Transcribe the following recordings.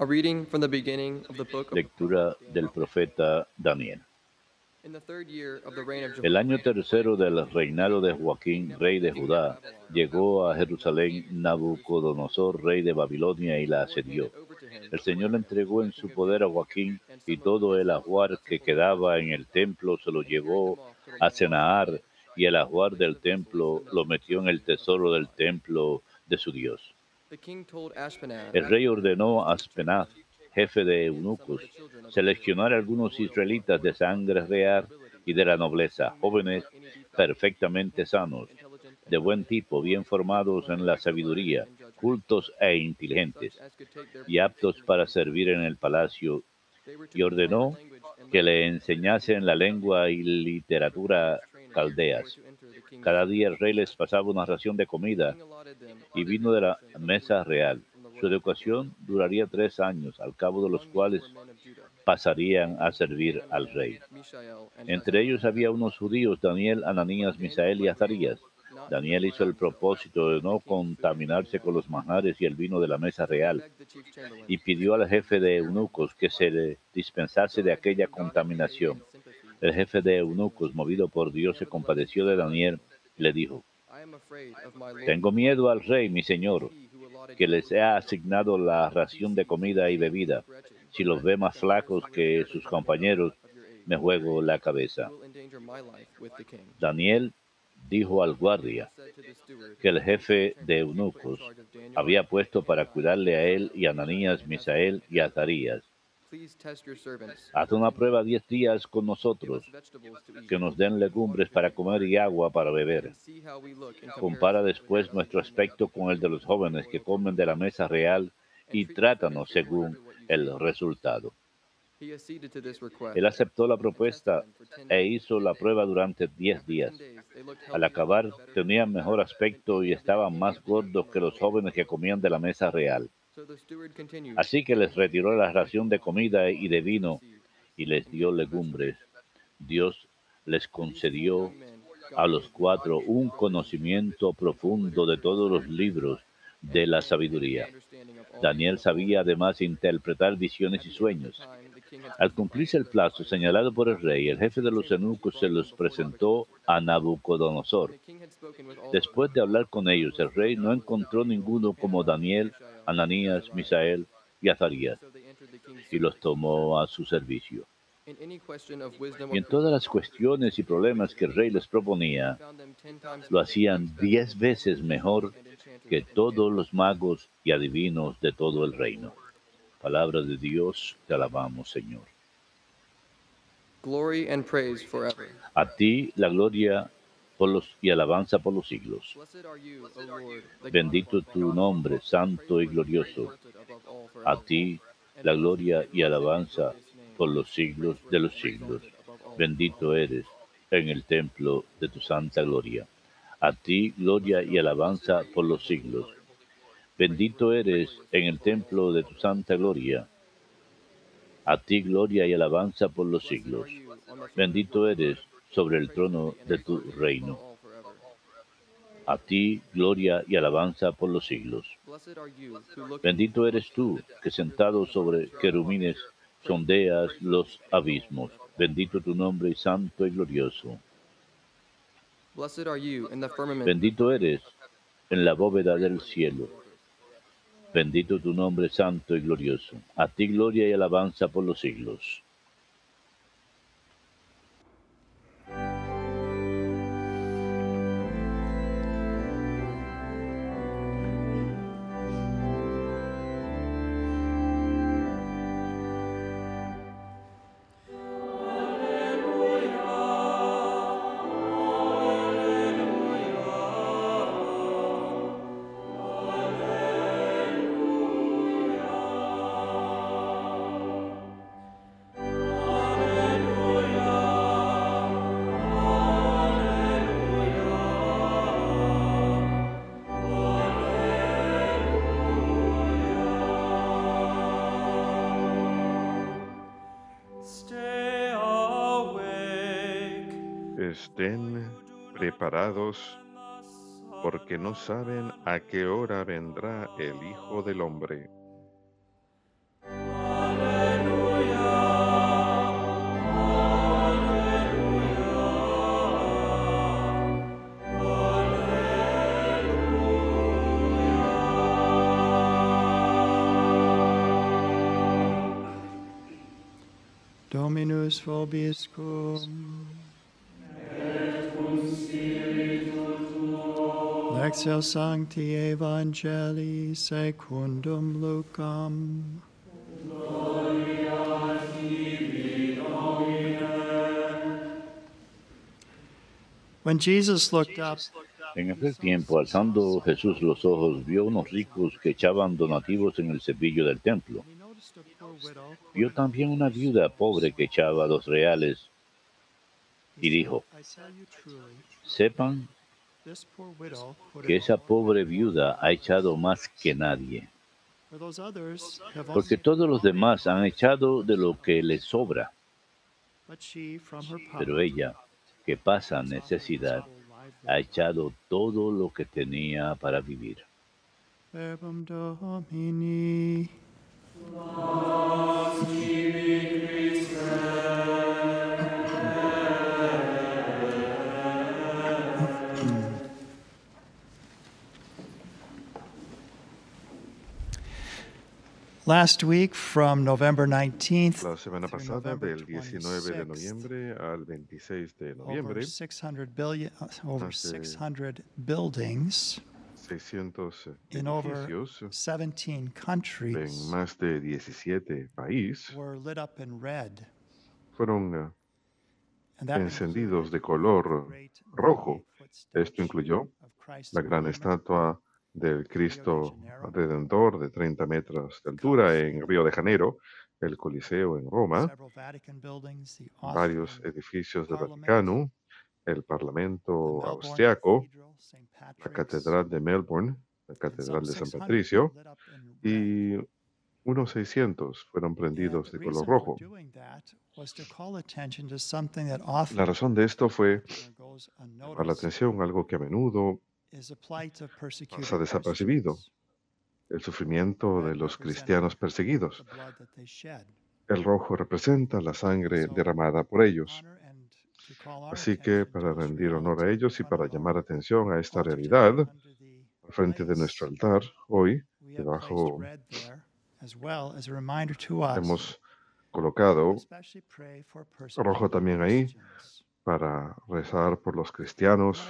A reading from the beginning of the book of Lectura del profeta Daniel. El año tercero del reinado de Joaquín, rey de Judá, llegó a Jerusalén Nabucodonosor, rey de Babilonia, y la asedió. El Señor entregó en su poder a Joaquín y todo el ajuar que quedaba en el templo se lo llevó a Senaar y el ajuar del templo lo metió en el tesoro del templo de su Dios. El rey ordenó a Aspenaz, jefe de eunucos, seleccionar algunos israelitas de sangre real y de la nobleza, jóvenes perfectamente sanos, de buen tipo, bien formados en la sabiduría, cultos e inteligentes, y aptos para servir en el palacio, y ordenó que le enseñasen la lengua y literatura caldeas. Cada día el rey les pasaba una ración de comida y vino de la mesa real. Su educación duraría tres años, al cabo de los cuales pasarían a servir al rey. Entre ellos había unos judíos, Daniel, Ananías, Misael y Azarías. Daniel hizo el propósito de no contaminarse con los manjares y el vino de la mesa real y pidió al jefe de eunucos que se le dispensase de aquella contaminación. El jefe de eunucos, movido por Dios, se compadeció de Daniel y le dijo, Tengo miedo al rey, mi señor, que les ha asignado la ración de comida y bebida. Si los ve más flacos que sus compañeros, me juego la cabeza. Daniel dijo al guardia que el jefe de eunucos había puesto para cuidarle a él y a Ananías, Misael y Azarías. Haz una prueba diez días con nosotros, que nos den legumbres para comer y agua para beber. Compara después nuestro aspecto con el de los jóvenes que comen de la mesa real y trátanos según el resultado. Él aceptó la propuesta e hizo la prueba durante diez días. Al acabar, tenían mejor aspecto y estaban más gordos que los jóvenes que comían de la mesa real. Así que les retiró la ración de comida y de vino y les dio legumbres. Dios les concedió a los cuatro un conocimiento profundo de todos los libros de la sabiduría. Daniel sabía además interpretar visiones y sueños. Al cumplirse el plazo señalado por el rey, el jefe de los eunucos se los presentó a Nabucodonosor. Después de hablar con ellos, el rey no encontró ninguno como Daniel, Ananías, Misael y Azarías, y los tomó a su servicio. Y en todas las cuestiones y problemas que el rey les proponía, lo hacían diez veces mejor que todos los magos y adivinos de todo el reino. Palabra de Dios, te alabamos, Señor. A ti la gloria por los, y alabanza por los siglos. Bendito tu nombre, santo y glorioso. A ti la gloria y alabanza por los siglos de los siglos. Bendito eres en el templo de tu santa gloria. A ti gloria y alabanza por los siglos. Bendito eres en el templo de tu santa gloria. A ti gloria y alabanza por los siglos. Bendito eres sobre el trono de tu reino. A ti gloria y alabanza por los siglos. Bendito eres tú, que sentado sobre querubines sondeas los abismos. Bendito tu nombre, santo y glorioso. Bendito eres en la bóveda del cielo. Bendito tu nombre, santo y glorioso. A ti gloria y alabanza por los siglos. Estén preparados porque no saben a qué hora vendrá el Hijo del Hombre. Dominus vobiscum. Lectio Sancti Evangelii secundum Lucam. When Jesus looked up, En aquel tiempo, alzando Jesús los ojos, vio unos ricos que echaban donativos en el cepillo del templo. Vio también una viuda pobre que echaba dos reales y dijo, sepan que esa pobre viuda ha echado más que nadie, porque todos los demás han echado de lo que les sobra, pero ella, que pasa necesidad, ha echado todo lo que tenía para vivir. Last week, from November 19th La semana pasada, del 19 de 26th, noviembre al 26 de over noviembre, 600 billion, uh, over Más de 600 buildings 600 in over edificios 17 en countries más de 17 países were lit up in red. fueron that encendidos de color rojo. Esto incluyó la gran estatua del Cristo Redentor de 30 metros de altura en Río de Janeiro, el Coliseo en Roma, several Vatican buildings, the varios edificios del Vaticano, el Parlamento austriaco, la Catedral de Melbourne, la Catedral de San 600 Patricio, y unos 600 fueron prendidos de color rojo. La razón de esto fue llamar la atención a algo que a menudo is the plight of persecuted pasa desapercibido, el sufrimiento de los cristianos perseguidos. El rojo representa la sangre derramada por ellos. Así que para rendir honor a ellos y para llamar atención a esta realidad, al frente de nuestro altar, hoy debajo hemos colocado rojo también ahí. Para rezar por los cristianos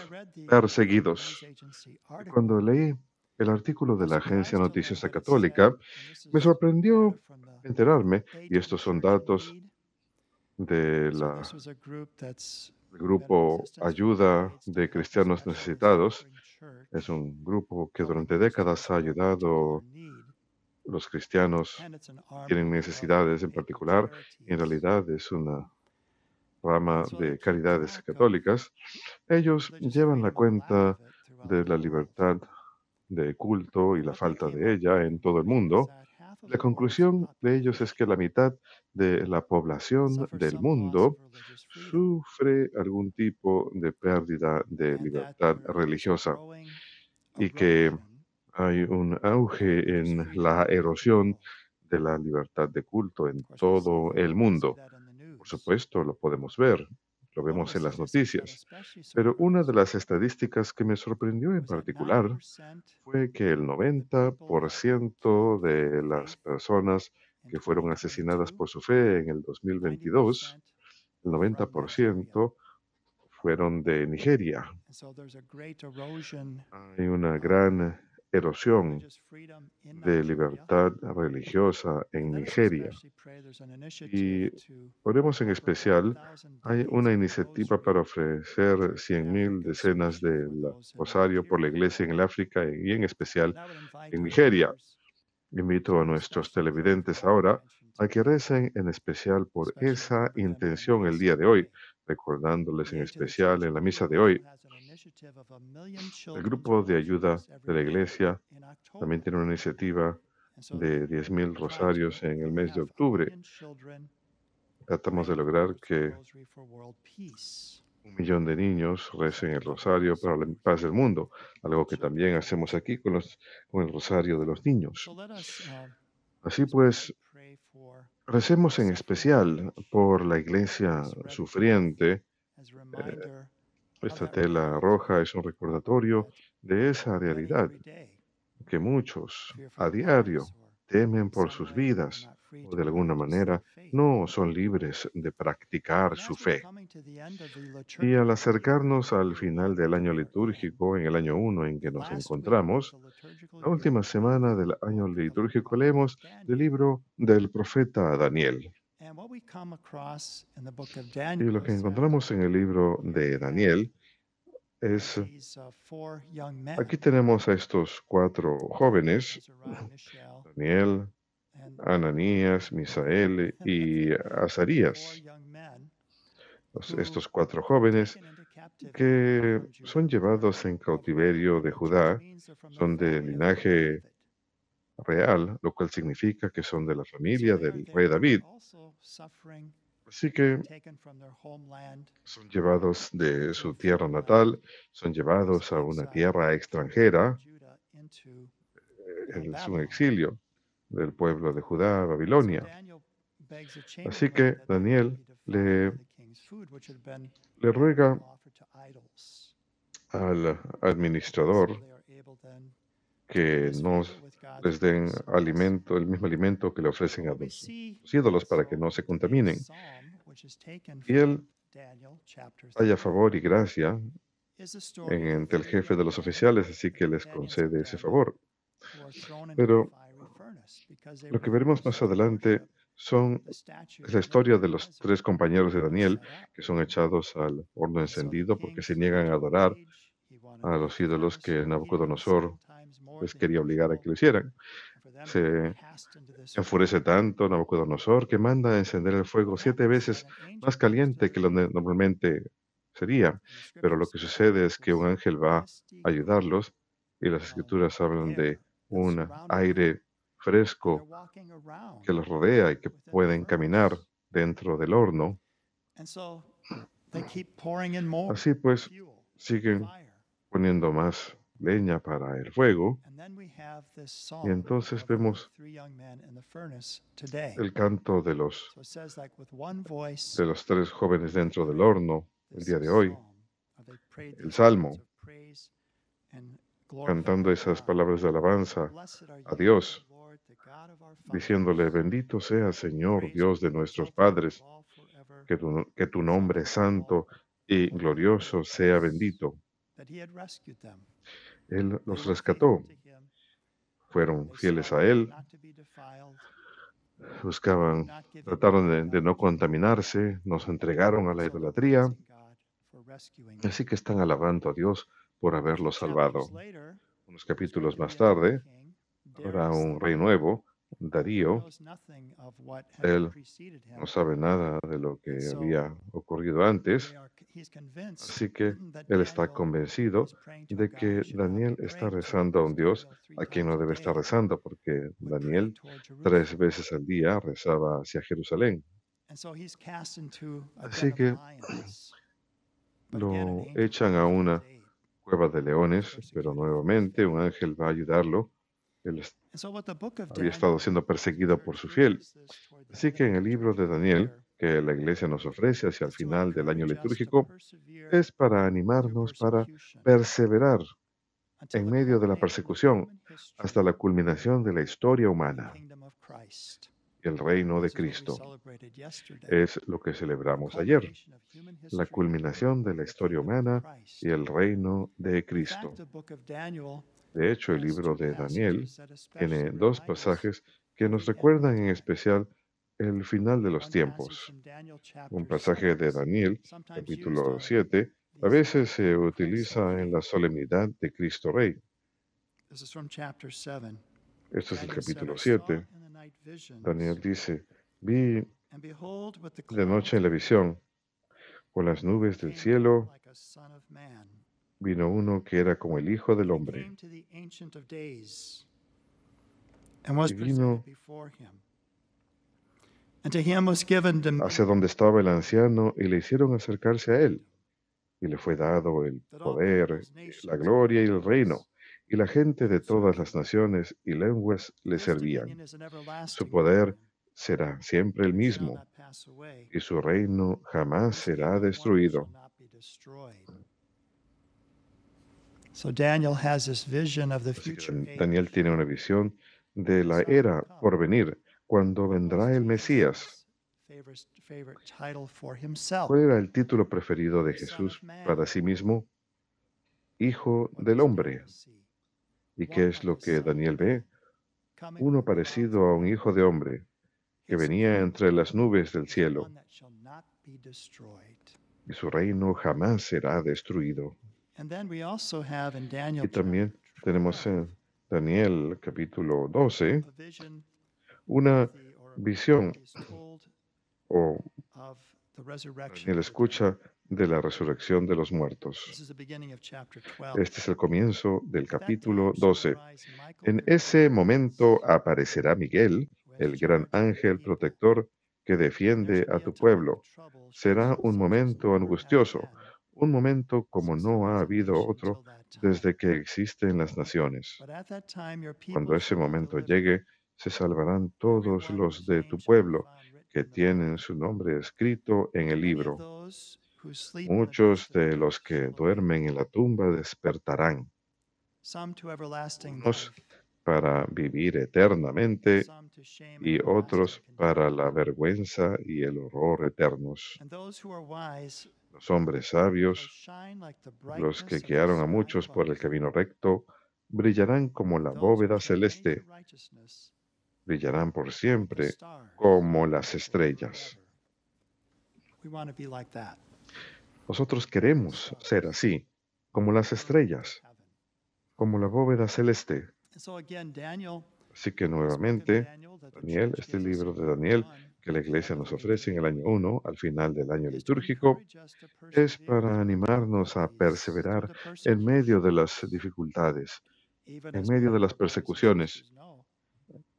perseguidos. Cuando leí el artículo de la agencia noticiosa católica, me sorprendió enterarme, y estos son datos Need. de So la this was a group that's el grupo Ayuda de Cristianos Necesitados. Es un grupo que durante décadas ha ayudado los cristianos arm tienen necesidades en particular. En realidad es una rama de caridades católicas. Ellos llevan la cuenta de la libertad de culto y la falta de ella en todo el mundo. La conclusión de ellos es que la mitad de la población del mundo sufre algún tipo de pérdida de libertad religiosa y que hay un auge en la erosión de la libertad de culto en todo el mundo. Supuesto, lo podemos ver, lo vemos en las noticias. Pero una de las estadísticas que me sorprendió en particular 90% fue que el 90% de las personas que fueron 2022, asesinadas por su fe en el 2022, 90% el were from Nigeria. 90% fueron de Nigeria. And so there's a great erosion Hay una gran erosión de libertad religiosa en Nigeria. Y Oremos en especial 1,000 Hay una iniciativa para ofrecer in 100.000 Africa, decenas de rosario por la iglesia en el África y en especial en Nigeria. Invito a nuestros televidentes ahora a que recen en especial por esa intención el día de hoy, recordándoles en especial en la misa de hoy. El grupo de ayuda de la iglesia también tiene una iniciativa de 10.000 rosarios en el mes de octubre. Tratamos de lograr que un millón de niños recen el rosario para la paz del mundo, algo que también hacemos aquí con, los, con el rosario de los niños. Así pues, recemos en especial por la iglesia sufriente. Esta tela roja es un recordatorio de esa realidad que muchos a diario temen por sus vidas o de alguna manera no son libres de practicar su fe. Y al acercarnos al final del año litúrgico, en el año 1 en que nos encontramos, la última semana del año litúrgico leemos el libro del profeta Daniel. Y lo que encontramos en el libro de Daniel es, aquí tenemos a estos cuatro jóvenes, Daniel, Ananías, Misael y Azarías, estos cuatro jóvenes que son llevados en cautiverio de Judá, son de linaje real, lo cual significa que son de la familia del rey David. Así que son llevados de su tierra natal, son llevados a una tierra extranjera, eh, es un exilio del pueblo de Judá a Babilonia. Así que Daniel le, le ruega al administrador que no les den alimento, el mismo alimento que le ofrecen a los ídolos para que no se contaminen. Y él haya favor y gracia en, entre el jefe de los oficiales, así que les concede ese favor. Pero Lo que veremos más adelante son es la historia de los tres compañeros de Daniel que son echados al horno encendido porque se niegan a adorar a los ídolos que Nabucodonosor les quería obligar a que lo hicieran. Se enfurece tanto Nabucodonosor que manda a encender el fuego siete veces más caliente que lo normalmente sería. Pero lo que sucede es que un ángel va a ayudarlos y las escrituras hablan de un aire fresco que los rodea y que pueden caminar dentro del horno. Así pues, siguen poniendo más leña para el fuego. Y entonces vemos el canto de los, de los tres jóvenes dentro del horno el día de hoy, el salmo, cantando esas palabras de alabanza a Dios, diciéndole, bendito sea Señor Dios de nuestros padres, que tu, que tu nombre santo y glorioso sea bendito. Él los rescató, fueron fieles a Él, buscaban, trataron de, de no contaminarse, nos entregaron a la idolatría, así que están alabando a Dios por haberlos salvado. Unos capítulos más tarde, ahora un rey nuevo, Darío, él no sabe nada de lo que había ocurrido antes, así que él está convencido de que Daniel está rezando a un Dios a quien no debe estar rezando, porque Daniel tres veces al día rezaba hacia Jerusalén. Así que lo echan a una cueva de leones, pero nuevamente un ángel va a ayudarlo. Él había estado siendo perseguido por su fiel. Así que en el libro de Daniel, que la iglesia nos ofrece hacia el final del año litúrgico, es para animarnos para perseverar en medio de la persecución hasta la culminación de la historia humana, el reino de Cristo. Es lo que celebramos ayer, la culminación de la historia humana y el reino de Cristo. De hecho, el libro de Daniel tiene dos pasajes que nos recuerdan en especial el final de los tiempos. Un pasaje de Daniel, capítulo 7, a veces se utiliza en la solemnidad de Cristo Rey. Esto es el capítulo 7. Daniel dice, vi de noche en la visión, por las nubes del cielo vino uno que era como el Hijo del Hombre. Y vino hacia donde estaba el anciano y le hicieron acercarse a él. Y le fue dado el poder, la gloria y el reino. Y la gente de todas las naciones y lenguas le servían. Su poder será siempre el mismo y su reino jamás será destruido. So Daniel has this vision of the Así que. Daniel tiene una visión de la era por venir, cuando vendrá el Mesías. ¿Cuál era el título preferido de Jesús para sí mismo? Hijo del hombre. ¿Y qué es lo que Daniel ve? Uno parecido a un hijo de hombre que venía entre las nubes del cielo, y su reino jamás será destruido. And then we also have in Daniel Y también tenemos 12, en Daniel capítulo 12 a vision una visión o of the resurrection Daniel of the escucha de la resurrección de los muertos. This is the beginning of chapter 12. Este es el comienzo del capítulo time shall 12. arise Michael En ese momento aparecerá Miguel, el gran ángel protector que defiende a tu pueblo. Será un momento angustioso, un momento como no ha habido otro desde que existen las naciones. Cuando ese momento llegue, se salvarán todos los de tu pueblo que tienen su nombre escrito en el libro. Muchos de los que duermen en la tumba despertarán, unos para vivir eternamente y otros para la vergüenza y el horror eternos. Los hombres sabios, los que guiaron a muchos por el camino recto, brillarán como la bóveda celeste, brillarán por siempre como las estrellas. Nosotros queremos ser así, como las estrellas, como la bóveda celeste. Así que nuevamente, Daniel este libro de Daniel que la iglesia nos ofrece en el año 1, al final del año litúrgico, es para animarnos a perseverar en medio de las dificultades, en medio de las persecuciones,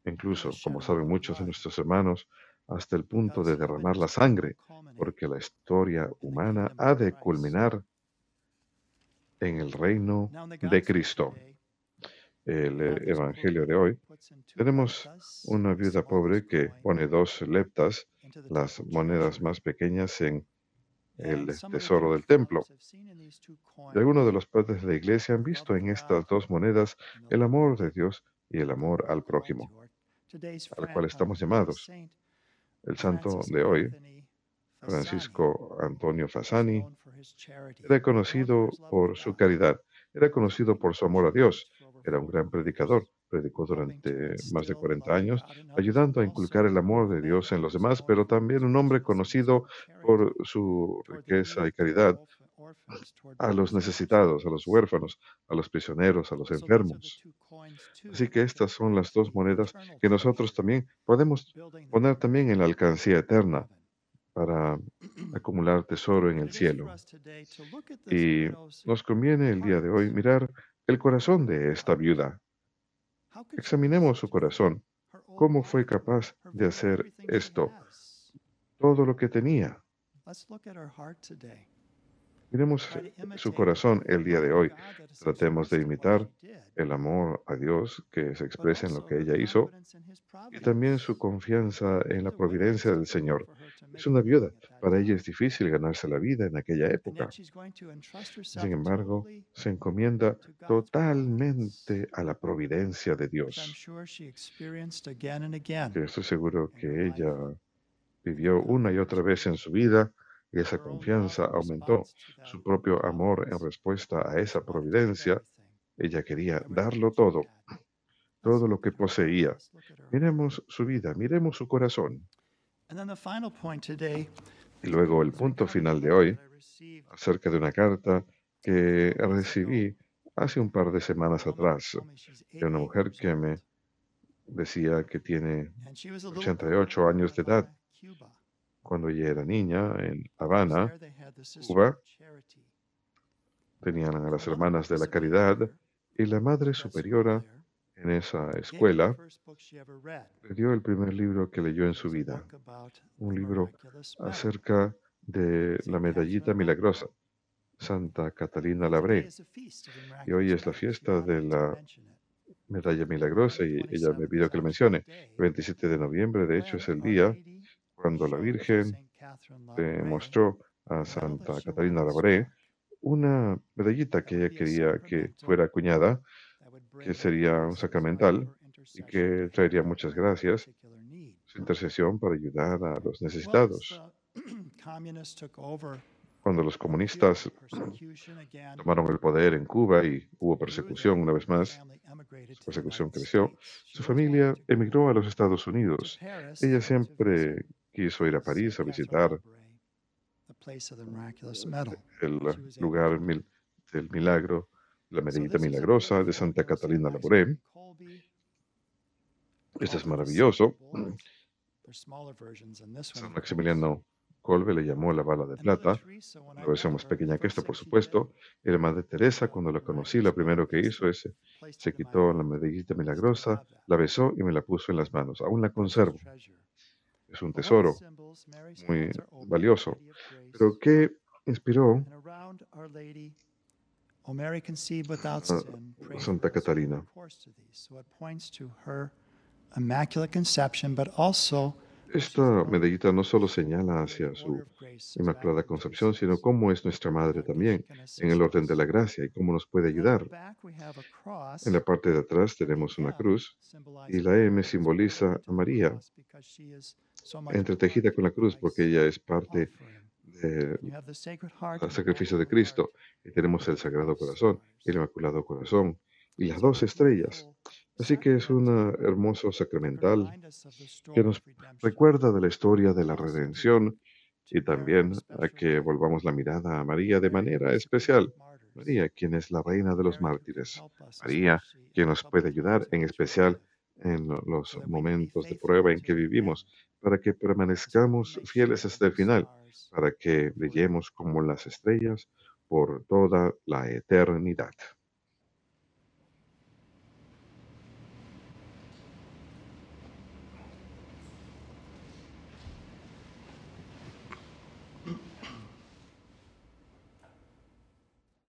incluso, como saben muchos de nuestros hermanos, hasta el punto de derramar la sangre, porque la historia humana ha de culminar en el reino de Cristo. El eh, poor Evangelio de widow hoy, tenemos una viuda pobre que pone dos leptas, las monedas más pequeñas, en el the tesoro del templo. Y algunos de los padres de la iglesia han visto en estas dos monedas el amor de. Dios y el amor al prójimo, al cual estamos llamados. El santo de hoy, Francisco Antonio Fasani, era conocido por su caridad, era conocido por su amor a Dios, era un 40 gran predicador, predicó durante más de instill the 40 love of años, ayudando a inculcar el amor de Dios en los demás, pero también un hombre conocido por su riqueza y caridad a los necesitados, a los huérfanos, a los prisioneros, a los enfermos. Así que estas son las dos monedas que nosotros también podemos poner también en la alcancía eterna para acumular tesoro en el cielo. Y nos conviene el día de hoy mirar el corazón de esta viuda. Examinemos su corazón. ¿Cómo fue capaz de hacer esto? Todo lo que tenía. Miremos su corazón el día de hoy. Tratemos de imitar el amor a Dios que se expresa en lo que ella hizo y también su confianza en la providencia del Señor. Es una viuda. Para ella es difícil ganarse la vida en aquella época. Sin embargo, se encomienda totalmente a la providencia de Dios. estoy seguro que ella vivió una y otra vez en su vida y esa confianza aumentó su propio amor en respuesta a esa providencia. Ella quería darlo todo, todo lo que poseía. Miremos su vida, miremos su corazón. Y luego el punto final de hoy acerca de una carta que recibí hace un par de semanas atrás de una 88 mujer que me decía que tiene And she was a little girl 88 in años de edad. Cuando ella era niña en Habana, Cuba. Tenían a las hermanas de la caridad y la madre superiora en esa escuela le dio el primer libro que leyó en su vida, un libro acerca de la medallita milagrosa, Santa Catalina Labré. Y hoy es la fiesta de la medalla milagrosa y ella me 27th pidió que lo mencione. El 27 de noviembre, de hecho, es el día cuando la Virgen le mostró a Santa Labré struck una medallita que ella quería que fuera acuñada, que sería un sacramental, y que traería muchas gracias su intercesión para ayudar a los necesitados. Cuando los comunistas tomaron el poder en Cuba y hubo persecución una vez más, su persecución creció, su familia emigró a los Estados Unidos. Ella siempre quiso ir a París a visitar el lugar mil- del milagro, la medallita milagrosa de Santa Catalina Labouré. Esto es maravilloso. San Maximiliano Kolbe le llamó la bala de plata, una versión más pequeña que esta, por supuesto. Y la Madre Teresa, cuando la conocí, lo primero que hizo es se quitó la medallita milagrosa, la besó y me la puso en las manos. Aún la conservo. Es un tesoro muy valioso. Pero ¿qué inspiró a Santa Catalina? Immaculate conception, but also Esta medallita no solo señala hacia su Inmaculada Concepción, sino cómo es nuestra Madre también, en el orden de la gracia y cómo nos puede ayudar. En la parte de atrás tenemos una cruz y la M simboliza a María, entretejida con la cruz porque ella es parte del sacrificio de Cristo. Y tenemos el Sagrado Corazón, el Inmaculado Corazón y las dos estrellas. Así que es un hermoso sacramental que nos recuerda de la historia de la redención y también a que volvamos la mirada a María de manera especial. María, quien es la reina de los mártires. María, quien nos puede ayudar en especial en lo- los momentos de prueba en que vivimos, para que permanezcamos fieles hasta el final, para que brillemos como las estrellas por toda la eternidad.